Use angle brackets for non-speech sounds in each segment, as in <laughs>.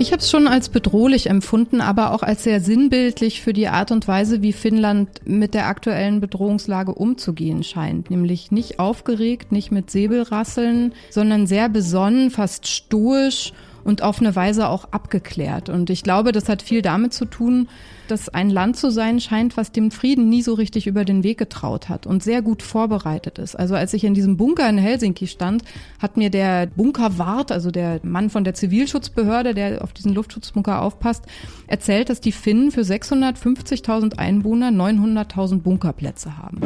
Ich habe es schon als bedrohlich empfunden, aber auch als sehr sinnbildlich für die Art und Weise, wie Finnland mit der aktuellen Bedrohungslage umzugehen scheint. Nämlich nicht aufgeregt, nicht mit Säbelrasseln, sondern sehr besonnen, fast stoisch und auf eine Weise auch abgeklärt. Und ich glaube, das hat viel damit zu tun, dass ein Land zu sein scheint, was dem Frieden nie so richtig über den Weg getraut hat und sehr gut vorbereitet ist. Also als ich in diesem Bunker in Helsinki stand, hat mir der Bunkerwart, also der Mann von der Zivilschutzbehörde, der auf diesen Luftschutzbunker aufpasst, erzählt, dass die Finnen für 650.000 Einwohner 900.000 Bunkerplätze haben.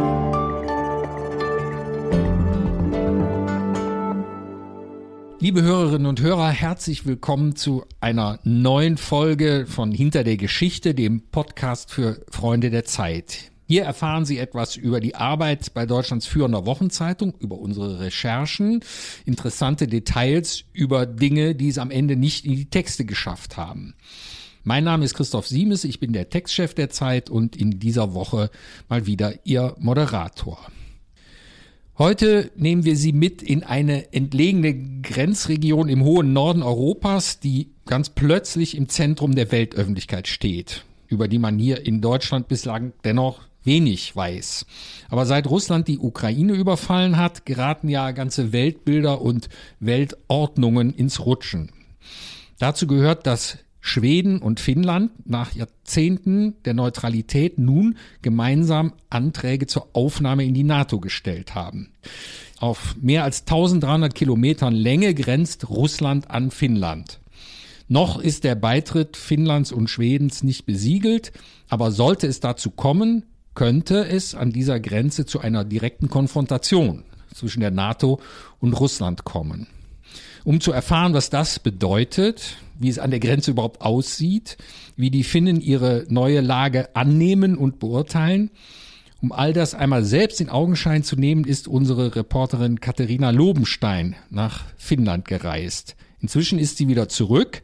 Liebe Hörerinnen und Hörer, herzlich willkommen zu einer neuen Folge von Hinter der Geschichte, dem Podcast für Freunde der Zeit. Hier erfahren Sie etwas über die Arbeit bei Deutschlands führender Wochenzeitung, über unsere Recherchen, interessante Details über Dinge, die es am Ende nicht in die Texte geschafft haben. Mein Name ist Christoph Siemes, ich bin der Textchef der Zeit und in dieser Woche mal wieder Ihr Moderator. Heute nehmen wir Sie mit in eine entlegene Grenzregion im hohen Norden Europas, die ganz plötzlich im Zentrum der Weltöffentlichkeit steht, über die man hier in Deutschland bislang dennoch wenig weiß. Aber seit Russland die Ukraine überfallen hat, geraten ja ganze Weltbilder und Weltordnungen ins Rutschen. Dazu gehört das Schweden und Finnland nach Jahrzehnten der Neutralität nun gemeinsam Anträge zur Aufnahme in die NATO gestellt haben. Auf mehr als 1300 Kilometern Länge grenzt Russland an Finnland. Noch ist der Beitritt Finnlands und Schwedens nicht besiegelt, aber sollte es dazu kommen, könnte es an dieser Grenze zu einer direkten Konfrontation zwischen der NATO und Russland kommen. Um zu erfahren, was das bedeutet, wie es an der Grenze überhaupt aussieht, wie die Finnen ihre neue Lage annehmen und beurteilen. Um all das einmal selbst in Augenschein zu nehmen, ist unsere Reporterin Katharina Lobenstein nach Finnland gereist. Inzwischen ist sie wieder zurück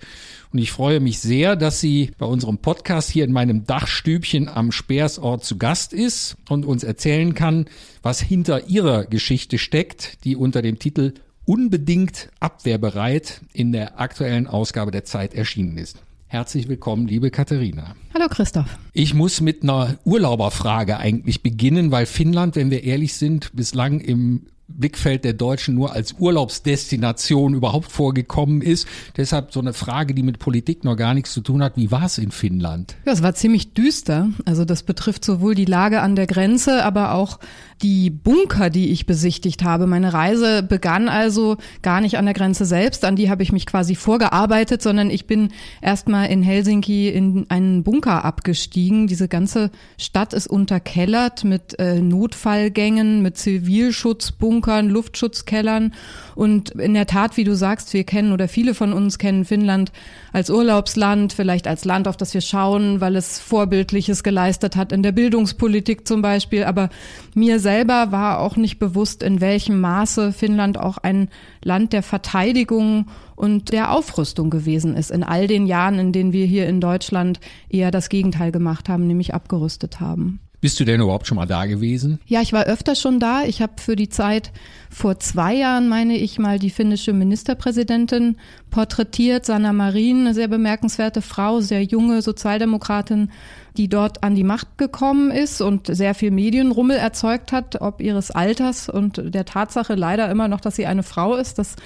und ich freue mich sehr, dass sie bei unserem Podcast hier in meinem Dachstübchen am Speersort zu Gast ist und uns erzählen kann, was hinter ihrer Geschichte steckt, die unter dem Titel unbedingt abwehrbereit in der aktuellen Ausgabe der Zeit erschienen ist. Herzlich willkommen, liebe Katharina. Hallo Christoph. Ich muss mit einer Urlauberfrage eigentlich beginnen, weil Finnland, wenn wir ehrlich sind, bislang im Blickfeld der Deutschen nur als Urlaubsdestination überhaupt vorgekommen ist. Deshalb so eine Frage, die mit Politik noch gar nichts zu tun hat. Wie war es in Finnland? Ja, es war ziemlich düster. Also das betrifft sowohl die Lage an der Grenze, aber auch die Bunker, die ich besichtigt habe. Meine Reise begann also gar nicht an der Grenze selbst, an die habe ich mich quasi vorgearbeitet, sondern ich bin erstmal in Helsinki in einen Bunker abgestiegen. Diese ganze Stadt ist unterkellert mit äh, Notfallgängen, mit Zivilschutzbunkern Bunkern, Luftschutzkellern. Und in der Tat, wie du sagst, wir kennen oder viele von uns kennen Finnland als Urlaubsland, vielleicht als Land, auf das wir schauen, weil es Vorbildliches geleistet hat in der Bildungspolitik zum Beispiel. Aber mir selber war auch nicht bewusst, in welchem Maße Finnland auch ein Land der Verteidigung und der Aufrüstung gewesen ist in all den Jahren, in denen wir hier in Deutschland eher das Gegenteil gemacht haben, nämlich abgerüstet haben. Bist du denn überhaupt schon mal da gewesen? Ja, ich war öfter schon da. Ich habe für die Zeit vor zwei Jahren, meine ich, mal die finnische Ministerpräsidentin porträtiert, Sanna Marin, eine sehr bemerkenswerte Frau, sehr junge Sozialdemokratin, die dort an die Macht gekommen ist und sehr viel Medienrummel erzeugt hat, ob ihres Alters und der Tatsache leider immer noch, dass sie eine Frau ist. Das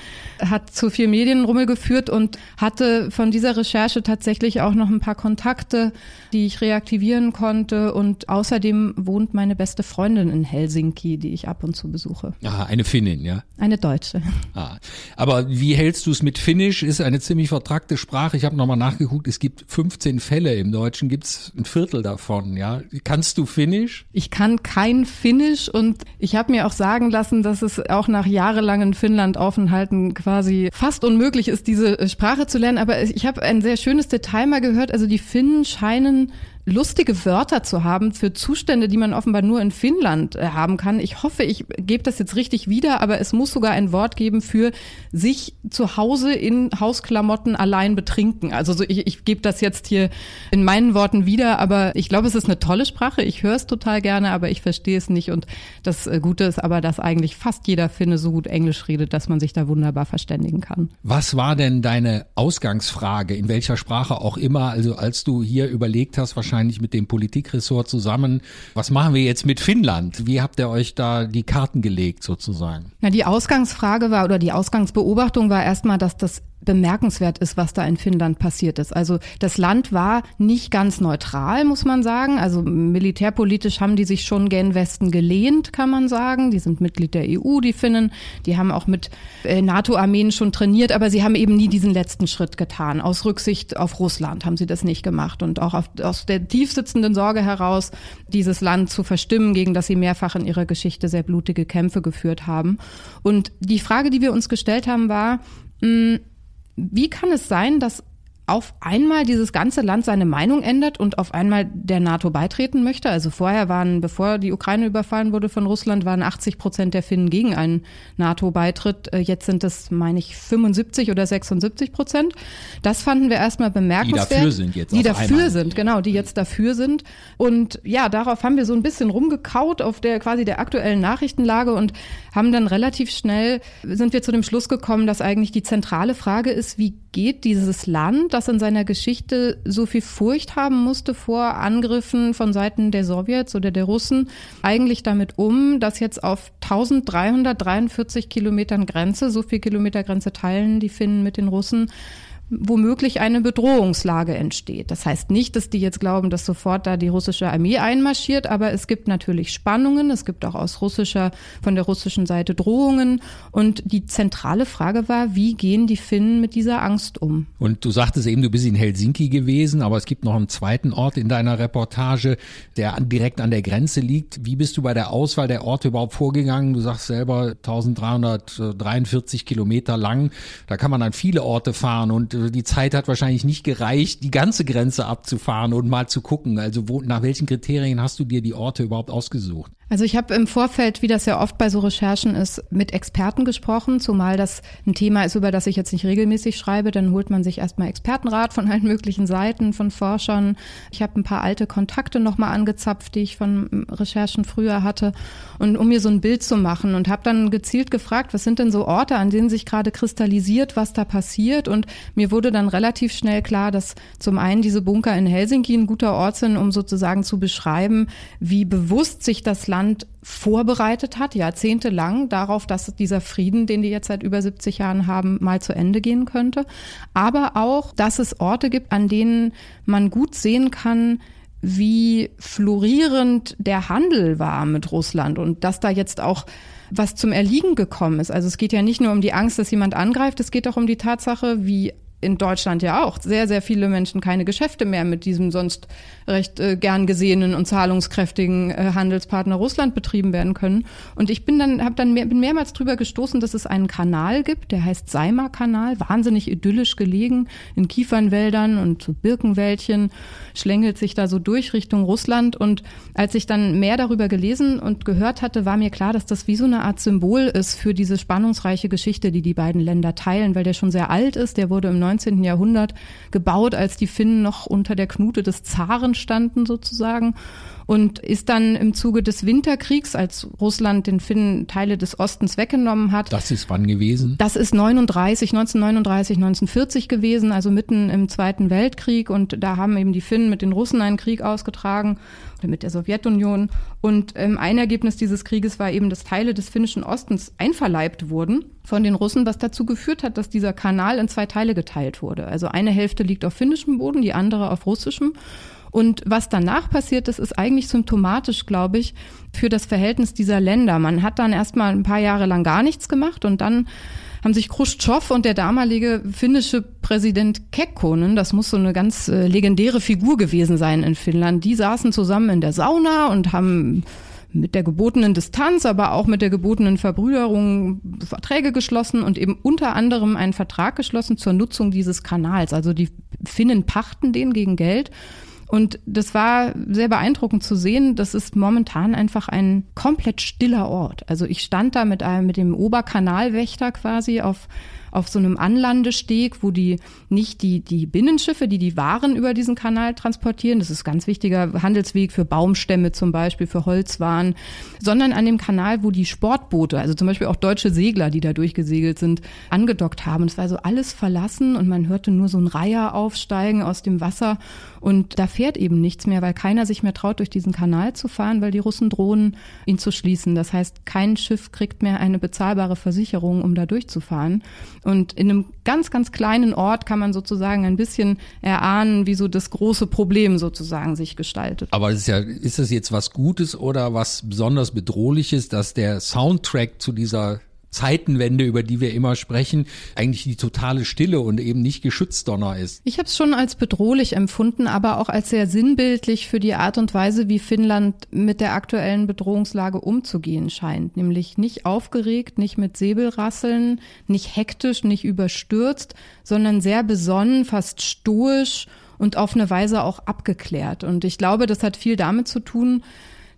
hat zu viel Medienrummel geführt und hatte von dieser Recherche tatsächlich auch noch ein paar Kontakte, die ich reaktivieren konnte. Und außerdem wohnt meine beste Freundin in Helsinki, die ich ab und zu besuche. Ah, eine Finnin, ja? Eine Deutsche. Ah, aber wie hältst du es mit Finnisch? Ist eine ziemlich vertrackte Sprache. Ich habe nochmal nachgeguckt, es gibt 15 Fälle im Deutschen, gibt es ein Viertel davon, ja. Kannst du Finnisch? Ich kann kein Finnisch und ich habe mir auch sagen lassen, dass es auch nach jahrelangen Finnland-Aufenthalten quasi fast unmöglich ist, diese Sprache zu lernen. Aber ich habe ein sehr schönes Detail mal gehört. Also die Finnen scheinen lustige Wörter zu haben für Zustände, die man offenbar nur in Finnland äh, haben kann. Ich hoffe, ich gebe das jetzt richtig wieder, aber es muss sogar ein Wort geben für sich zu Hause in Hausklamotten allein betrinken. Also so, ich, ich gebe das jetzt hier in meinen Worten wieder, aber ich glaube, es ist eine tolle Sprache. Ich höre es total gerne, aber ich verstehe es nicht. Und das äh, Gute ist aber, dass eigentlich fast jeder Finne so gut Englisch redet, dass man sich da wunderbar verständigen kann. Was war denn deine Ausgangsfrage, in welcher Sprache auch immer, also als du hier überlegt hast, wahrscheinlich wahrscheinlich mit dem Politikressort zusammen. Was machen wir jetzt mit Finnland? Wie habt ihr euch da die Karten gelegt sozusagen? Na, die Ausgangsfrage war oder die Ausgangsbeobachtung war erstmal, dass das bemerkenswert ist, was da in Finnland passiert ist. Also das Land war nicht ganz neutral, muss man sagen. Also militärpolitisch haben die sich schon gen Westen gelehnt, kann man sagen. Die sind Mitglied der EU, die Finnen. Die haben auch mit äh, NATO-Armeen schon trainiert, aber sie haben eben nie diesen letzten Schritt getan. Aus Rücksicht auf Russland haben sie das nicht gemacht und auch auf, aus der tiefsitzenden Sorge heraus, dieses Land zu verstimmen, gegen das sie mehrfach in ihrer Geschichte sehr blutige Kämpfe geführt haben. Und die Frage, die wir uns gestellt haben, war, mh, wie kann es sein, dass auf einmal dieses ganze Land seine Meinung ändert und auf einmal der NATO beitreten möchte. Also vorher waren, bevor die Ukraine überfallen wurde von Russland, waren 80 Prozent der Finnen gegen einen NATO-Beitritt. Äh, jetzt sind es, meine ich, 75 oder 76 Prozent. Das fanden wir erstmal bemerkenswert. Die dafür sind jetzt. Die dafür einmal. sind, genau, die jetzt dafür sind. Und ja, darauf haben wir so ein bisschen rumgekaut auf der quasi der aktuellen Nachrichtenlage und haben dann relativ schnell sind wir zu dem Schluss gekommen, dass eigentlich die zentrale Frage ist, wie geht dieses Land das in seiner Geschichte so viel Furcht haben musste vor Angriffen von Seiten der Sowjets oder der Russen, eigentlich damit um, dass jetzt auf 1343 Kilometern Grenze, so viel Kilometer Grenze teilen die Finnen mit den Russen, womöglich eine Bedrohungslage entsteht. Das heißt nicht, dass die jetzt glauben, dass sofort da die russische Armee einmarschiert, aber es gibt natürlich Spannungen, es gibt auch aus russischer, von der russischen Seite Drohungen und die zentrale Frage war, wie gehen die Finnen mit dieser Angst um? Und du sagtest eben, du bist in Helsinki gewesen, aber es gibt noch einen zweiten Ort in deiner Reportage, der direkt an der Grenze liegt. Wie bist du bei der Auswahl der Orte überhaupt vorgegangen? Du sagst selber 1343 Kilometer lang, da kann man an viele Orte fahren und die Zeit hat wahrscheinlich nicht gereicht, die ganze Grenze abzufahren und mal zu gucken. Also wo, nach welchen Kriterien hast du dir die Orte überhaupt ausgesucht? Also ich habe im Vorfeld, wie das ja oft bei so Recherchen ist, mit Experten gesprochen, zumal das ein Thema ist, über das ich jetzt nicht regelmäßig schreibe. Dann holt man sich erstmal Expertenrat von allen <laughs> möglichen Seiten, von Forschern. Ich habe ein paar alte Kontakte nochmal angezapft, die ich von Recherchen früher hatte, und um mir so ein Bild zu machen und habe dann gezielt gefragt, was sind denn so Orte, an denen sich gerade kristallisiert, was da passiert. Und mir wurde dann relativ schnell klar, dass zum einen diese Bunker in Helsinki ein guter Ort sind, um sozusagen zu beschreiben, wie bewusst sich das Land vorbereitet hat, jahrzehntelang darauf, dass dieser Frieden, den die jetzt seit über 70 Jahren haben, mal zu Ende gehen könnte. Aber auch, dass es Orte gibt, an denen man gut sehen kann, wie florierend der Handel war mit Russland und dass da jetzt auch was zum Erliegen gekommen ist. Also es geht ja nicht nur um die Angst, dass jemand angreift, es geht auch um die Tatsache, wie in Deutschland ja auch sehr, sehr viele Menschen keine Geschäfte mehr mit diesem sonst recht äh, gern gesehenen und zahlungskräftigen äh, Handelspartner Russland betrieben werden können. Und ich bin dann, habe dann mehr, bin mehrmals drüber gestoßen, dass es einen Kanal gibt, der heißt Seimer-Kanal, wahnsinnig idyllisch gelegen in Kiefernwäldern und Birkenwäldchen, schlängelt sich da so durch Richtung Russland. Und als ich dann mehr darüber gelesen und gehört hatte, war mir klar, dass das wie so eine Art Symbol ist für diese spannungsreiche Geschichte, die die beiden Länder teilen, weil der schon sehr alt ist. Der wurde im 19. Jahrhundert gebaut, als die Finnen noch unter der Knute des Zaren standen sozusagen und ist dann im Zuge des Winterkriegs, als Russland den Finnen Teile des Ostens weggenommen hat. Das ist wann gewesen? Das ist 39, 1939, 1940 gewesen, also mitten im Zweiten Weltkrieg und da haben eben die Finnen mit den Russen einen Krieg ausgetragen oder mit der Sowjetunion und ähm, ein Ergebnis dieses Krieges war eben, dass Teile des finnischen Ostens einverleibt wurden von den Russen, was dazu geführt hat, dass dieser Kanal in zwei Teile geteilt wurde. Also eine Hälfte liegt auf finnischem Boden, die andere auf russischem. Und was danach passiert ist, ist eigentlich symptomatisch, glaube ich, für das Verhältnis dieser Länder. Man hat dann erstmal ein paar Jahre lang gar nichts gemacht und dann haben sich Khrushchev und der damalige finnische Präsident Kekkonen, das muss so eine ganz äh, legendäre Figur gewesen sein in Finnland, die saßen zusammen in der Sauna und haben mit der gebotenen Distanz, aber auch mit der gebotenen Verbrüderung Verträge geschlossen und eben unter anderem einen Vertrag geschlossen zur Nutzung dieses Kanals. Also die Finnen pachten den gegen Geld Und das war sehr beeindruckend zu sehen. Das ist momentan einfach ein komplett stiller Ort. Also ich stand da mit einem, mit dem Oberkanalwächter quasi auf auf so einem Anlandesteg, wo die nicht die, die Binnenschiffe, die die Waren über diesen Kanal transportieren, das ist ganz wichtiger Handelsweg für Baumstämme zum Beispiel, für Holzwaren, sondern an dem Kanal, wo die Sportboote, also zum Beispiel auch deutsche Segler, die da durchgesegelt sind, angedockt haben. Es war so alles verlassen und man hörte nur so ein Reiher aufsteigen aus dem Wasser und da fährt eben nichts mehr, weil keiner sich mehr traut, durch diesen Kanal zu fahren, weil die Russen drohen, ihn zu schließen. Das heißt, kein Schiff kriegt mehr eine bezahlbare Versicherung, um da durchzufahren. Und in einem ganz, ganz kleinen Ort kann man sozusagen ein bisschen erahnen, wie so das große Problem sozusagen sich gestaltet. Aber ist ja, ist das jetzt was Gutes oder was besonders bedrohliches, dass der Soundtrack zu dieser Zeitenwende, über die wir immer sprechen, eigentlich die totale Stille und eben nicht Geschützdonner ist. Ich habe es schon als bedrohlich empfunden, aber auch als sehr sinnbildlich für die Art und Weise, wie Finnland mit der aktuellen Bedrohungslage umzugehen scheint. Nämlich nicht aufgeregt, nicht mit Säbelrasseln, nicht hektisch, nicht überstürzt, sondern sehr besonnen, fast stoisch und auf eine Weise auch abgeklärt. Und ich glaube, das hat viel damit zu tun,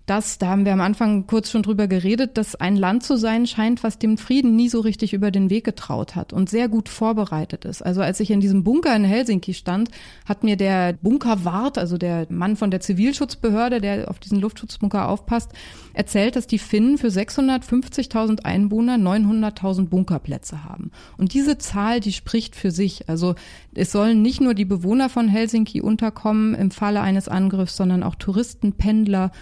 dass, da haben wir am Anfang kurz schon drüber geredet, dass ein Land zu sein scheint, was dem Frieden nie so richtig über den Weg getraut hat und sehr gut vorbereitet ist. Also als ich in diesem Bunker in Helsinki stand, hat mir der Bunkerwart, also der Mann von der Zivilschutzbehörde, der auf diesen Luftschutzbunker aufpasst, erzählt, dass die Finnen für 650.000 Einwohner 900.000 Bunkerplätze haben. Und diese Zahl, die spricht für sich. Also es sollen nicht nur die Bewohner von Helsinki unterkommen im Falle eines Angriffs, sondern auch Touristen, Pendler,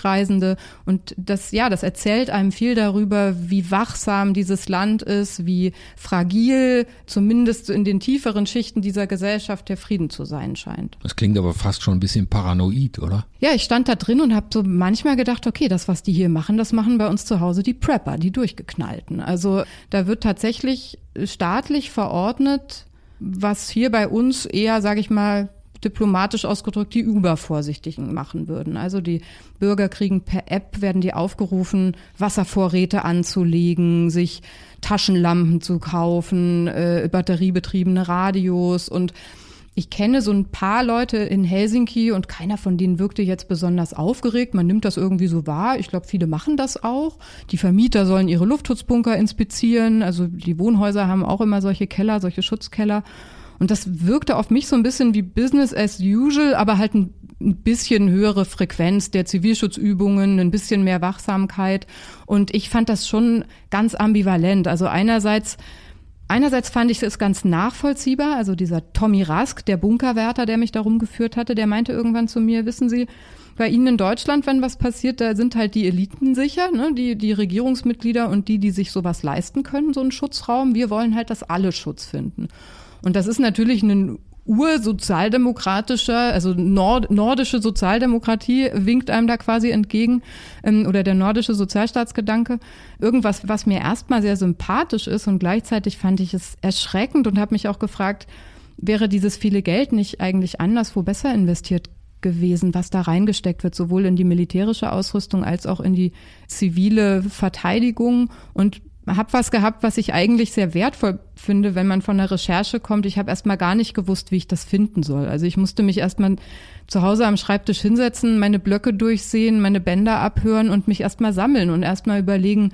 Durchreisende. Und das, ja, das erzählt einem viel darüber, wie wachsam dieses Land ist, wie fragil, zumindest in den tieferen Schichten dieser Gesellschaft, der Frieden zu sein scheint. Das klingt aber fast schon ein bisschen paranoid, oder? Ja, ich stand da drin und habe so manchmal gedacht, okay, das, was die hier machen, das machen bei uns zu Hause die Prepper, die durchgeknallten. Also da wird tatsächlich staatlich verordnet, was hier bei uns eher, sage ich mal, diplomatisch ausgedrückt die Übervorsichtigen machen würden. Also die Bürger kriegen per App, werden die aufgerufen, Wasservorräte anzulegen, sich Taschenlampen zu kaufen, äh, batteriebetriebene Radios und ich kenne so ein paar Leute in Helsinki und keiner von denen wirkte jetzt besonders aufgeregt. Man nimmt das irgendwie so wahr. Ich glaube, viele machen das auch. Die Vermieter sollen ihre Luftschutzbunker inspizieren. Also die Wohnhäuser haben auch immer solche Keller, solche Schutzkeller. Und das wirkte auf mich so ein bisschen wie Business as usual, aber halt ein, bisschen höhere Frequenz der Zivilschutzübungen, ein bisschen mehr Wachsamkeit. Und ich fand das schon ganz ambivalent. Also einerseits Einerseits fand ich es ganz nachvollziehbar, also dieser Tommy Rask, der Bunkerwärter, der mich darum geführt hatte, der meinte irgendwann zu mir, wissen Sie, bei Ihnen in Deutschland, wenn was passiert, da sind halt die Eliten sicher, ne? die, die Regierungsmitglieder und die, die sich sowas leisten können, so einen Schutzraum. Wir wollen halt, dass alle Schutz finden. Und das ist natürlich ein ursozialdemokratischer, also nord nordische Sozialdemokratie winkt einem da quasi entgegen ähm, oder der nordische Sozialstaatsgedanke. Irgendwas, was mir erstmal sehr sympathisch ist und gleichzeitig fand ich es erschreckend und habe mich auch gefragt, wäre dieses viele Geld nicht eigentlich anderswo besser investiert gewesen, was da reingesteckt wird, sowohl in die militärische Ausrüstung als auch in die zivile Verteidigung und habe was gehabt, was ich eigentlich sehr wertvoll finde, wenn man von der Recherche kommt. Ich habe erstmal gar nicht gewusst, wie ich das finden soll. Also ich musste mich erstmal zu Hause am Schreibtisch hinsetzen, meine Blöcke durchsehen, meine Bänder abhören und mich erstmal sammeln und erstmal überlegen,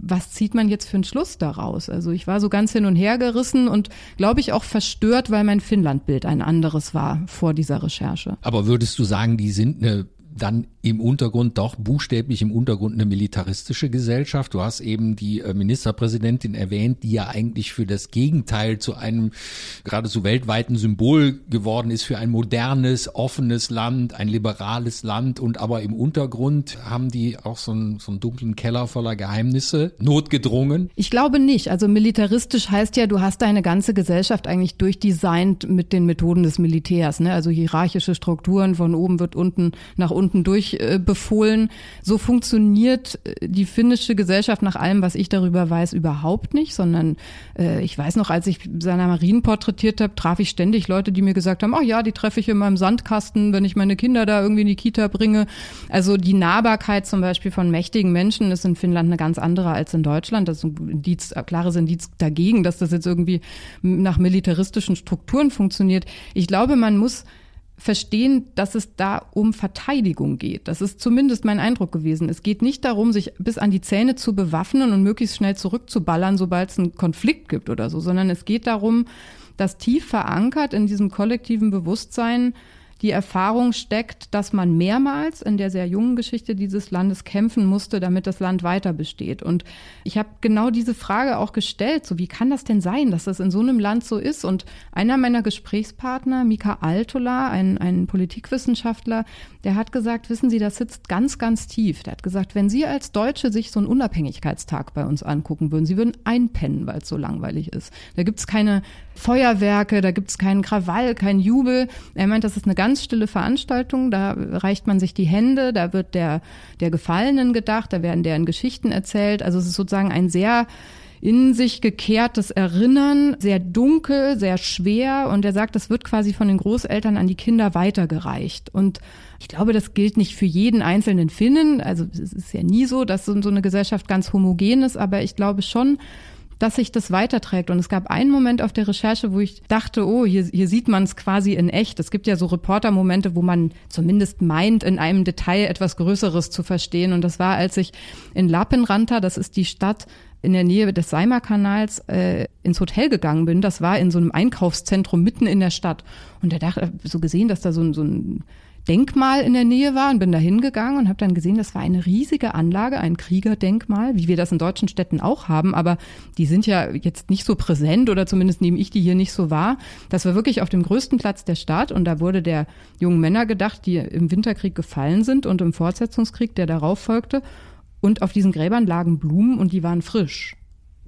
was zieht man jetzt für einen Schluss daraus? Also ich war so ganz hin und her gerissen und glaube ich auch verstört, weil mein Finnlandbild ein anderes war vor dieser Recherche. Aber würdest du sagen, die sind eine dann im Untergrund doch buchstäblich im Untergrund eine militaristische Gesellschaft. Du hast eben die äh, Ministerpräsidentin erwähnt, die ja eigentlich für das Gegenteil zu einem geradezu weltweiten Symbol geworden ist für ein modernes, offenes Land, ein liberales Land und aber im Untergrund haben die auch so einen, so einen dunklen Keller voller Geheimnisse notgedrungen. Ich glaube nicht. Also militaristisch heißt ja, du hast deine ganze Gesellschaft eigentlich durchdesignt mit den Methoden des Militärs. Ne? Also hierarchische Strukturen, von oben wird unten nach unten durch äh, befohlen. So funktioniert äh, die finnische Gesellschaft nach allem, was ich darüber weiß, überhaupt nicht, sondern äh, ich weiß noch, als ich Sanna Marien porträtiert habe, traf ich ständig Leute, die mir gesagt haben, ach ja, die treffe ich in meinem Sandkasten, wenn ich meine Kinder da irgendwie in die Kita bringe. Also die Nahbarkeit zum Beispiel von mächtigen Menschen ist in Finnland eine ganz andere als in Deutschland. Das ist ein Indiz, klares Indiz dagegen, dass das jetzt irgendwie nach militaristischen Strukturen funktioniert. Ich glaube, man muss verstehen, dass es da um Verteidigung geht. Das ist zumindest mein Eindruck gewesen. Es geht nicht darum, sich bis an die Zähne zu bewaffnen und möglichst schnell zurückzuballern, sobald es einen Konflikt gibt oder so, sondern es geht darum, dass tief verankert in diesem kollektiven Bewusstsein die Erfahrung steckt, dass man mehrmals in der sehr jungen Geschichte dieses Landes kämpfen musste, damit das Land weiter besteht. Und ich habe genau diese Frage auch gestellt, so wie kann das denn sein, dass das in so einem Land so ist? Und einer meiner Gesprächspartner, Mika Altola, ein, ein Politikwissenschaftler, der hat gesagt, wissen Sie, das sitzt ganz, ganz tief. Der hat gesagt, wenn Sie als Deutsche sich so einen Unabhängigkeitstag bei uns angucken würden, Sie würden einpennen, weil es so langweilig ist. Da gibt es keine Feuerwerke, da gibt es keinen Krawall, keinen Jubel. Er meint, das ist eine ganz stille Veranstaltung, da reicht man sich die Hände, da wird der, der Gefallenen gedacht, da werden deren Geschichten erzählt. Also es ist sozusagen ein sehr in sich gekehrtes Erinnern, sehr dunkel, sehr schwer. Und er sagt, das wird quasi von den Großeltern an die Kinder weitergereicht. Und ich glaube, das gilt nicht für jeden einzelnen Finnen. Also es ist ja nie so, dass so eine Gesellschaft ganz homogen ist, aber ich glaube schon, dass sich das weiterträgt. Und es gab einen Moment auf der Recherche, wo ich dachte, oh, hier, hier sieht man es quasi in echt. Es gibt ja so Reportermomente, wo man zumindest meint, in einem Detail etwas Größeres zu verstehen. Und das war, als ich in Lappenranta, das ist die Stadt in der Nähe des Seimer-Kanals äh, ins Hotel gegangen bin. Das war in so einem Einkaufszentrum mitten in der Stadt. Und da dachte so gesehen, dass da so, so ein Denkmal in der Nähe war und bin da hingegangen und habe dann gesehen, das war eine riesige Anlage, ein Kriegerdenkmal, wie wir das in deutschen Städten auch haben, aber die sind ja jetzt nicht so präsent oder zumindest nehme ich die hier nicht so wahr. Das war wirklich auf dem größten Platz der Stadt und da wurde der jungen Männer gedacht, die im Winterkrieg gefallen sind und im Fortsetzungskrieg, der darauf folgte. Und auf diesen Gräbern lagen Blumen und die waren frisch.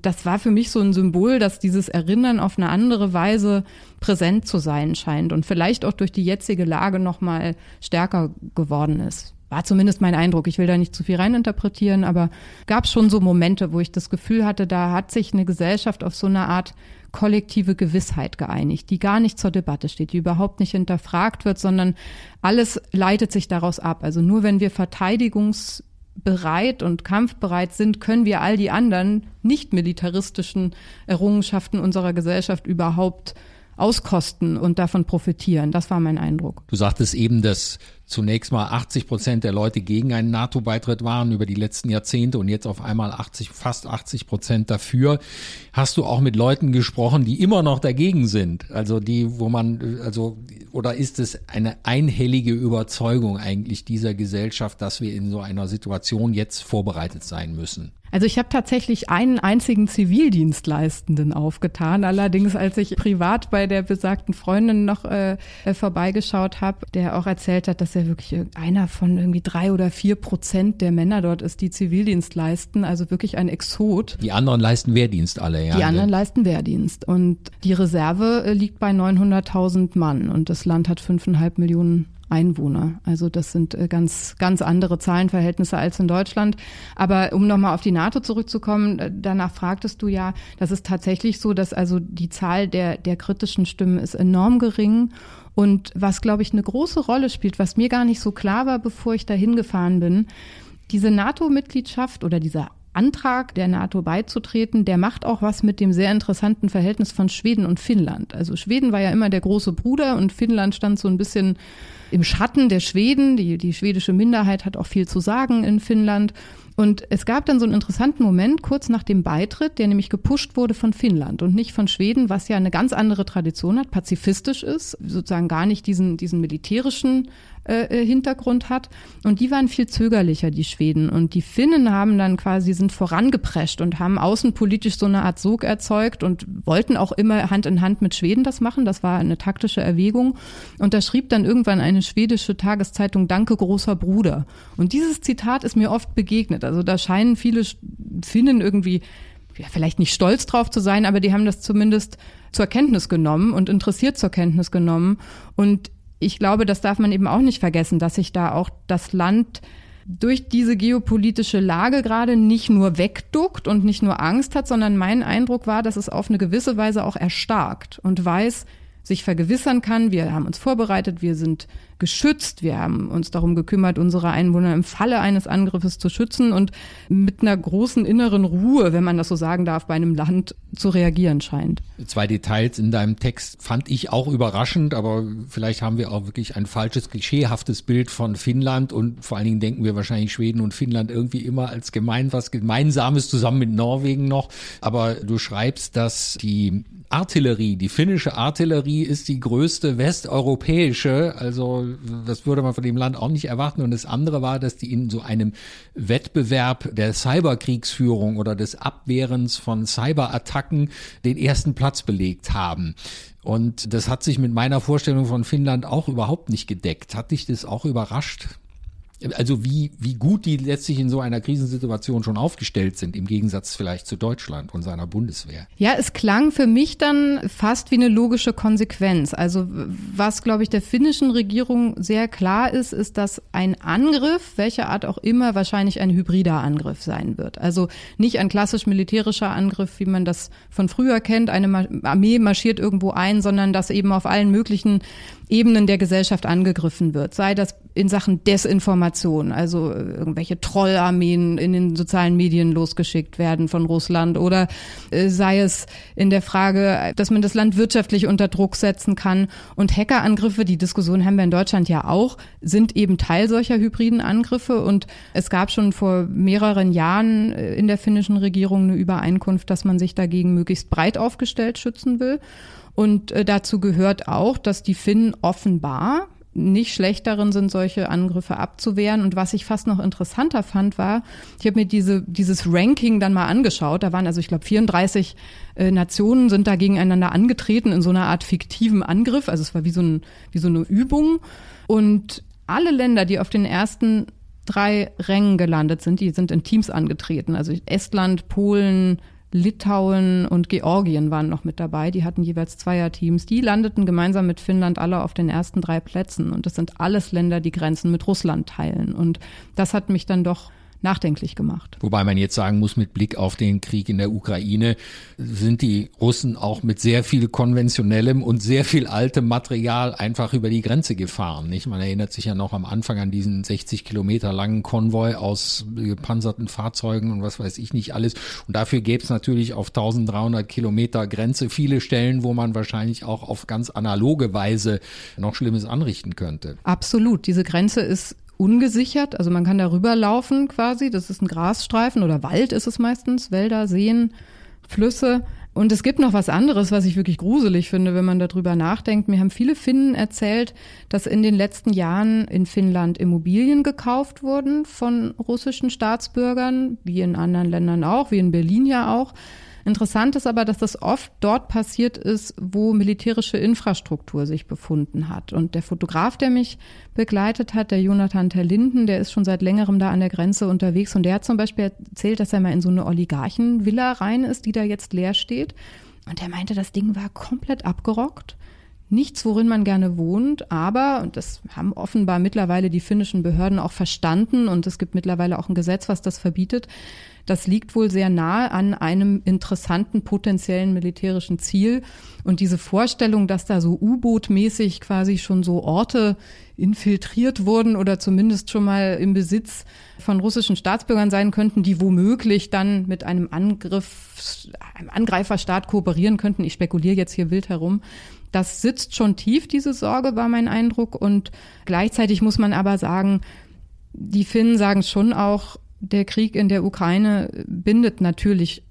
Das war für mich so ein Symbol, dass dieses Erinnern auf eine andere Weise präsent zu sein scheint und vielleicht auch durch die jetzige Lage noch mal stärker geworden ist. War zumindest mein Eindruck. Ich will da nicht zu viel reininterpretieren, aber gab schon so Momente, wo ich das Gefühl hatte, da hat sich eine Gesellschaft auf so eine Art kollektive Gewissheit geeinigt, die gar nicht zur Debatte steht, die überhaupt nicht hinterfragt wird, sondern alles leitet sich daraus ab. Also nur wenn wir Verteidigungs bereit und kampfbereit sind, können wir all die anderen nicht militaristischen Errungenschaften unserer Gesellschaft überhaupt auskosten und davon profitieren. Das war mein Eindruck. Du sagtest eben, dass zunächst mal 80 Prozent der Leute gegen einen NATO-Beitritt waren über die letzten Jahrzehnte und jetzt auf einmal 80, fast 80 Prozent dafür. Hast du auch mit Leuten gesprochen, die immer noch dagegen sind? Also die, wo man, also, oder ist es eine einhellige Überzeugung eigentlich dieser Gesellschaft, dass wir in so einer Situation jetzt vorbereitet sein müssen? Also ich habe tatsächlich einen einzigen Zivildienstleistenden aufgetan. Allerdings, als ich privat bei der besagten Freundin noch äh, vorbeigeschaut habe, der auch erzählt hat, dass er wirklich einer von irgendwie drei oder vier Prozent der Männer dort ist, die Zivildienst leisten. Also wirklich ein Exot. Die anderen leisten Wehrdienst alle, ja. Die anderen leisten Wehrdienst. Und die Reserve äh, liegt bei 900.000 Mann und das Land hat fünfeinhalb Millionen Einwohner. Also das sind äh, ganz, ganz andere Zahlenverhältnisse als in Deutschland. Aber um nochmal auf die NATO zurückzukommen, äh, danach fragtest du ja, das ist tatsächlich so, dass also die Zahl der, der kritischen Stimmen ist enorm gering. Und was, glaube ich, eine große Rolle spielt, was mir gar nicht so klar war, bevor ich da hingefahren bin, diese NATO-Mitgliedschaft oder dieser Antrag der NATO beizutreten, der macht auch was mit dem sehr interessanten Verhältnis von Schweden und Finnland. Also Schweden war ja immer der große Bruder und Finnland stand so ein bisschen im Schatten der Schweden. Die, die schwedische Minderheit hat auch viel zu sagen in Finnland. Und es gab dann so einen interessanten Moment kurz nach dem Beitritt, der nämlich gepusht wurde von Finnland und nicht von Schweden, was ja eine ganz andere Tradition hat, pazifistisch ist, sozusagen gar nicht diesen, diesen militärischen äh, äh, Hintergrund hat. Und die waren viel zögerlicher, die Schweden. Und die Finnen haben dann quasi, sind vorangeprescht und haben außenpolitisch so eine Art Sog erzeugt und wollten auch immer Hand in Hand mit Schweden das machen. Das war eine taktische Erwägung. Und da schrieb dann irgendwann eine schwedische Tageszeitung, Danke, großer Bruder. Und dieses Zitat ist mir oft begegnet. Also da scheinen viele Finnen irgendwie ja, vielleicht nicht stolz drauf zu sein, aber die haben das zumindest zur Kenntnis genommen und interessiert zur Kenntnis genommen. Und ich glaube, das darf man eben auch nicht vergessen, dass sich da auch das Land durch diese geopolitische Lage gerade nicht nur wegduckt und nicht nur Angst hat, sondern mein Eindruck war, dass es auf eine gewisse Weise auch erstarkt und weiß, sich vergewissern kann, wir haben uns vorbereitet, wir sind geschützt. Wir haben uns darum gekümmert, unsere Einwohner im Falle eines Angriffes zu schützen und mit einer großen inneren Ruhe, wenn man das so sagen darf, bei einem Land zu reagieren scheint. Zwei Details in deinem Text fand ich auch überraschend, aber vielleicht haben wir auch wirklich ein falsches, klischeehaftes Bild von Finnland und vor allen Dingen denken wir wahrscheinlich Schweden und Finnland irgendwie immer als gemein was Gemeinsames zusammen mit Norwegen noch. Aber du schreibst, dass die Artillerie, die finnische Artillerie ist die größte westeuropäische, also das würde man von dem Land auch nicht erwarten. Und das andere war, dass die in so einem Wettbewerb der Cyberkriegsführung oder des Abwehrens von Cyberattacken den ersten Platz belegt haben. Und das hat sich mit meiner Vorstellung von Finnland auch überhaupt nicht gedeckt. Hat dich das auch überrascht? Also wie, wie gut die letztlich in so einer Krisensituation schon aufgestellt sind, im Gegensatz vielleicht zu Deutschland und seiner Bundeswehr. Ja, es klang für mich dann fast wie eine logische Konsequenz. Also was, glaube ich, der finnischen Regierung sehr klar ist, ist, dass ein Angriff, welcher Art auch immer, wahrscheinlich ein hybrider Angriff sein wird. Also nicht ein klassisch militärischer Angriff, wie man das von früher kennt, eine Armee marschiert irgendwo ein, sondern dass eben auf allen möglichen Ebenen der Gesellschaft angegriffen wird. Sei das in Sachen Desinformation, also äh, irgendwelche Trollarmeen in den sozialen Medien losgeschickt werden von Russland oder äh, sei es in der Frage, dass man das Land wirtschaftlich unter Druck setzen kann. Und Hackerangriffe, die Diskussion haben wir in Deutschland ja auch, sind eben Teil solcher hybriden Angriffe. Und es gab schon vor mehreren Jahren äh, in der finnischen Regierung eine Übereinkunft, dass man sich dagegen möglichst breit aufgestellt schützen will. Und dazu gehört auch, dass die Finnen offenbar nicht schlecht darin sind, solche Angriffe abzuwehren. Und was ich fast noch interessanter fand, war, ich habe mir diese, dieses Ranking dann mal angeschaut. Da waren also, ich glaube, 34 äh, Nationen sind da gegeneinander angetreten in so einer Art fiktiven Angriff. Also es war wie so, ein, wie so eine Übung. Und alle Länder, die auf den ersten drei Rängen gelandet sind, die sind in Teams angetreten. Also Estland, Polen, Litauen und Georgien waren noch mit dabei. Die hatten jeweils Zweierteams. Die landeten gemeinsam mit Finnland alle auf den ersten drei Plätzen. Und das sind alles Länder, die Grenzen mit Russland teilen. Und das hat mich dann doch nachdenklich gemacht. Wobei man jetzt sagen muss, mit Blick auf den Krieg in der Ukraine sind die Russen auch mit sehr viel konventionellem und sehr viel altem Material einfach über die Grenze gefahren. Nicht? Man erinnert sich ja noch am Anfang an diesen 60 Kilometer langen Konvoi aus gepanzerten Fahrzeugen und was weiß ich nicht alles. Und dafür gäbe es natürlich auf 1300 Kilometer Grenze viele Stellen, wo man wahrscheinlich auch auf ganz analoge Weise noch Schlimmes anrichten könnte. Absolut. Diese Grenze ist ungesichert. Also man kann darüber laufen quasi. Das ist ein Grasstreifen oder Wald ist es meistens, Wälder, Seen, Flüsse. Und es gibt noch was anderes, was ich wirklich gruselig finde, wenn man darüber nachdenkt. Mir haben viele Finnen erzählt, dass in den letzten Jahren in Finnland Immobilien gekauft wurden von russischen Staatsbürgern, wie in anderen Ländern auch, wie in Berlin ja auch. Interessant ist aber, dass das oft dort passiert ist, wo militärische Infrastruktur sich befunden hat. Und der Fotograf, der mich begleitet hat, der Jonathan Terlinden, der ist schon seit längerem da an der Grenze unterwegs und der hat zum Beispiel erzählt, dass er mal in so eine Oligarchenvilla rein ist, die da jetzt leer steht. Und er meinte, das Ding war komplett abgerockt nichts, worin man gerne wohnt, aber, und das haben offenbar mittlerweile die finnischen Behörden auch verstanden und es gibt mittlerweile auch ein Gesetz, was das verbietet, das liegt wohl sehr nahe an einem interessanten potenziellen militärischen Ziel. Und diese Vorstellung, dass da so U-Boot-mäßig quasi schon so Orte infiltriert wurden oder zumindest schon mal im Besitz von russischen Staatsbürgern sein könnten, die womöglich dann mit einem Angriff, einem Angreiferstaat kooperieren könnten. Ich spekuliere jetzt hier wild herum. Das sitzt schon tief, diese Sorge, war mein Eindruck. Und gleichzeitig muss man aber sagen, die Finnen sagen schon auch, der Krieg in der Ukraine bindet natürlich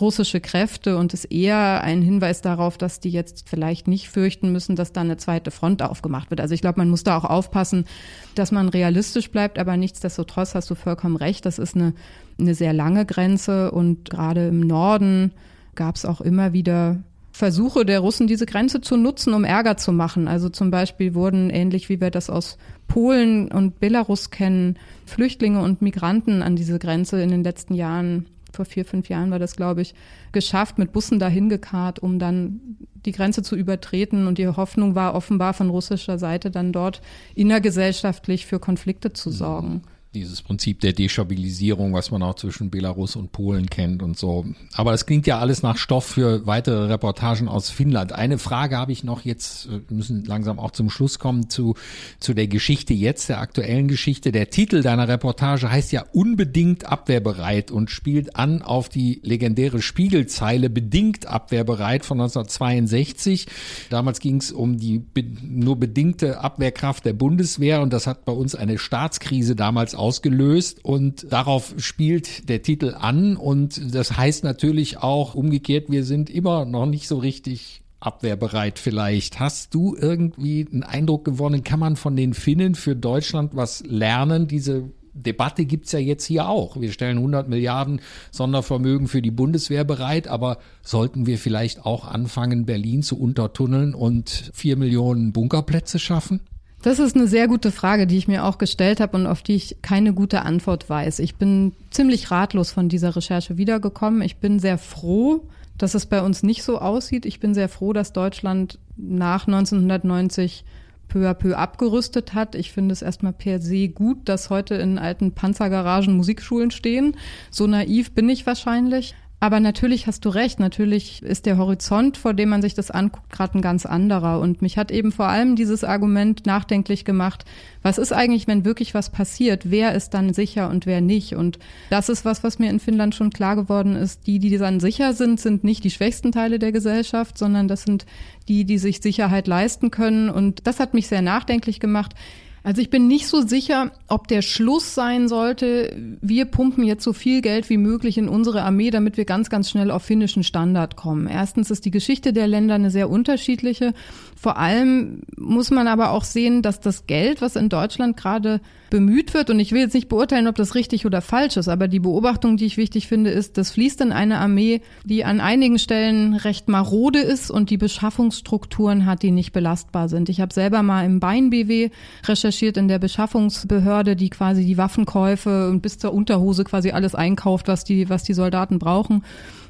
russische Kräfte und ist eher ein Hinweis darauf, dass die jetzt vielleicht nicht fürchten müssen, dass da eine zweite Front aufgemacht wird. Also ich glaube, man muss da auch aufpassen, dass man realistisch bleibt, aber nichtsdestotrotz hast du vollkommen recht, das ist eine, eine sehr lange Grenze und gerade im Norden gab es auch immer wieder Versuche der Russen, diese Grenze zu nutzen, um Ärger zu machen. Also zum Beispiel wurden, ähnlich wie wir das aus Polen und Belarus kennen, Flüchtlinge und Migranten an diese Grenze in den letzten Jahren, vor vier, fünf Jahren war das, glaube ich, geschafft, mit Bussen dahin gekarrt, um dann die Grenze zu übertreten. Und die Hoffnung war offenbar von russischer Seite dann dort innergesellschaftlich für Konflikte zu sorgen. Dieses Prinzip der Destabilisierung, was man auch zwischen Belarus und Polen kennt und so. Aber das klingt ja alles nach Stoff für weitere Reportagen aus Finnland. Eine Frage habe ich noch jetzt, wir müssen langsam auch zum Schluss kommen, zu, zu der Geschichte jetzt, der aktuellen Geschichte. Der Titel deiner Reportage heißt ja unbedingt abwehrbereit und spielt an auf die legendäre Spiegelzeile bedingt abwehrbereit von 1962. Damals ging es um die be nur bedingte Abwehrkraft der Bundeswehr und das hat bei uns eine Staatskrise damals ausgelöst und darauf spielt der Titel an und das heißt natürlich auch umgekehrt, wir sind immer noch nicht so richtig abwehrbereit vielleicht. Hast du irgendwie einen Eindruck gewonnen, kann man von den Finnen für Deutschland was lernen? Diese Debatte gibt's ja jetzt hier auch. Wir stellen 100 Milliarden Sondervermögen für die Bundeswehr bereit, aber sollten wir vielleicht auch anfangen, Berlin zu untertunneln und vier Millionen Bunkerplätze schaffen? Das ist eine sehr gute Frage, die ich mir auch gestellt habe und auf die ich keine gute Antwort weiß. Ich bin ziemlich ratlos von dieser Recherche wiedergekommen. Ich bin sehr froh, dass es bei uns nicht so aussieht. Ich bin sehr froh, dass Deutschland nach 1990 peu à peu abgerüstet hat. Ich finde es erstmal per se gut, dass heute in alten Panzergaragen Musikschulen stehen. So naiv bin ich wahrscheinlich. Aber natürlich hast du recht, natürlich ist der Horizont, vor dem man sich das anguckt, gerade ein ganz anderer. Und mich hat eben vor allem dieses Argument nachdenklich gemacht, was ist eigentlich, wenn wirklich was passiert? Wer ist dann sicher und wer nicht? Und das ist was, was mir in Finnland schon klar geworden ist. Die, die dann sicher sind, sind nicht die schwächsten Teile der Gesellschaft, sondern das sind die, die sich Sicherheit leisten können. Und das hat mich sehr nachdenklich gemacht. Also ich bin nicht so sicher, ob der Schluss sein sollte, wir pumpen jetzt so viel Geld wie möglich in unsere Armee, damit wir ganz, ganz schnell auf finnischen Standard kommen. Erstens ist die Geschichte der Länder eine sehr unterschiedliche. Vor allem muss man aber auch sehen, dass das Geld, was in Deutschland gerade bemüht wird, und ich will jetzt nicht beurteilen, ob das richtig oder falsch ist, aber die Beobachtung, die ich wichtig finde, ist, das fließt in eine Armee, die an einigen Stellen recht marode ist und die Beschaffungsstrukturen hat, die nicht belastbar sind. Ich habe selber mal im Bein-BW recherchiert in der Beschaffungsbehörde, die quasi die Waffenkäufe und bis zur Unterhose quasi alles einkauft, was die, was die Soldaten brauchen.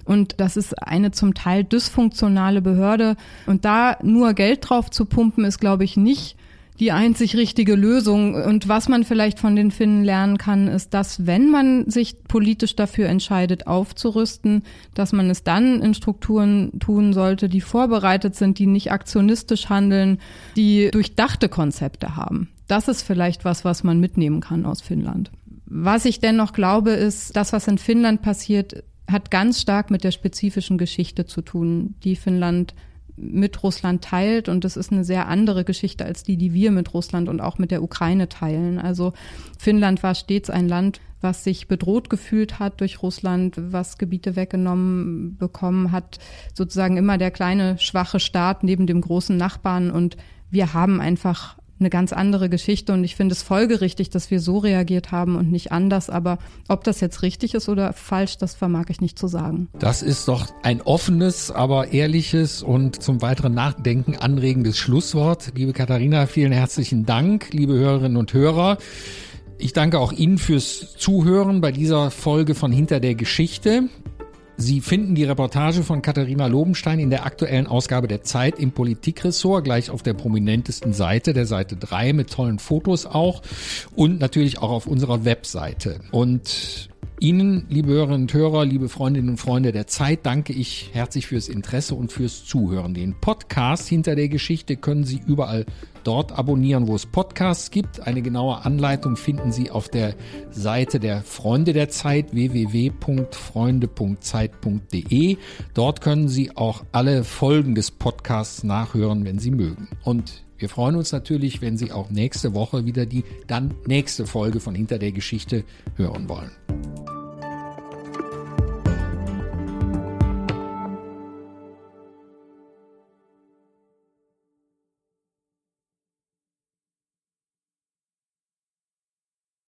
Und das ist eine zum Teil dysfunktionale Behörde. Und da nur Geld drauf zu pumpen, ist, glaube ich, nicht die einzig richtige Lösung. Und was man vielleicht von den Finnen lernen kann, ist, dass wenn man sich politisch dafür entscheidet, aufzurüsten, dass man es dann in Strukturen tun sollte, die vorbereitet sind, die nicht aktionistisch handeln, die durchdachte Konzepte haben. Das ist vielleicht was, was man mitnehmen kann aus Finnland. Was ich dennoch glaube, ist, das, was in Finnland passiert, hat ganz stark mit der spezifischen Geschichte zu tun, die Finnland mit Russland teilt. Und das ist eine sehr andere Geschichte als die, die wir mit Russland und auch mit der Ukraine teilen. Also Finnland war stets ein Land, was sich bedroht gefühlt hat durch Russland, was Gebiete weggenommen bekommen hat, sozusagen immer der kleine, schwache Staat neben dem großen Nachbarn. Und wir haben einfach eine ganz andere Geschichte und ich finde es folgerichtig, dass wir so reagiert haben und nicht anders. Aber ob das jetzt richtig ist oder falsch, das vermag ich nicht zu sagen. Das ist doch ein offenes, aber ehrliches und zum weiteren Nachdenken anregendes Schlusswort. Liebe Katharina, vielen herzlichen Dank, liebe Hörerinnen und Hörer. Ich danke auch Ihnen fürs Zuhören bei dieser Folge von Hinter der Geschichte. Sie finden die Reportage von Katharina Lobenstein in der aktuellen Ausgabe der Zeit im Politikressort, gleich auf der prominentesten Seite, der Seite 3, mit tollen Fotos auch und natürlich auch auf unserer Webseite. Und Ihnen, liebe Hörerinnen und Hörer, liebe Freundinnen und Freunde der Zeit, danke ich herzlich fürs Interesse und fürs Zuhören. Den Podcast hinter der Geschichte können Sie überall dort abonnieren, wo es Podcasts gibt. Eine genaue Anleitung finden Sie auf der Seite der Freunde der Zeit www.freunde.zeit.de. Dort können Sie auch alle Folgen des Podcasts nachhören, wenn Sie mögen. Und wir freuen uns natürlich, wenn Sie auch nächste Woche wieder die dann nächste Folge von Hinter der Geschichte hören wollen.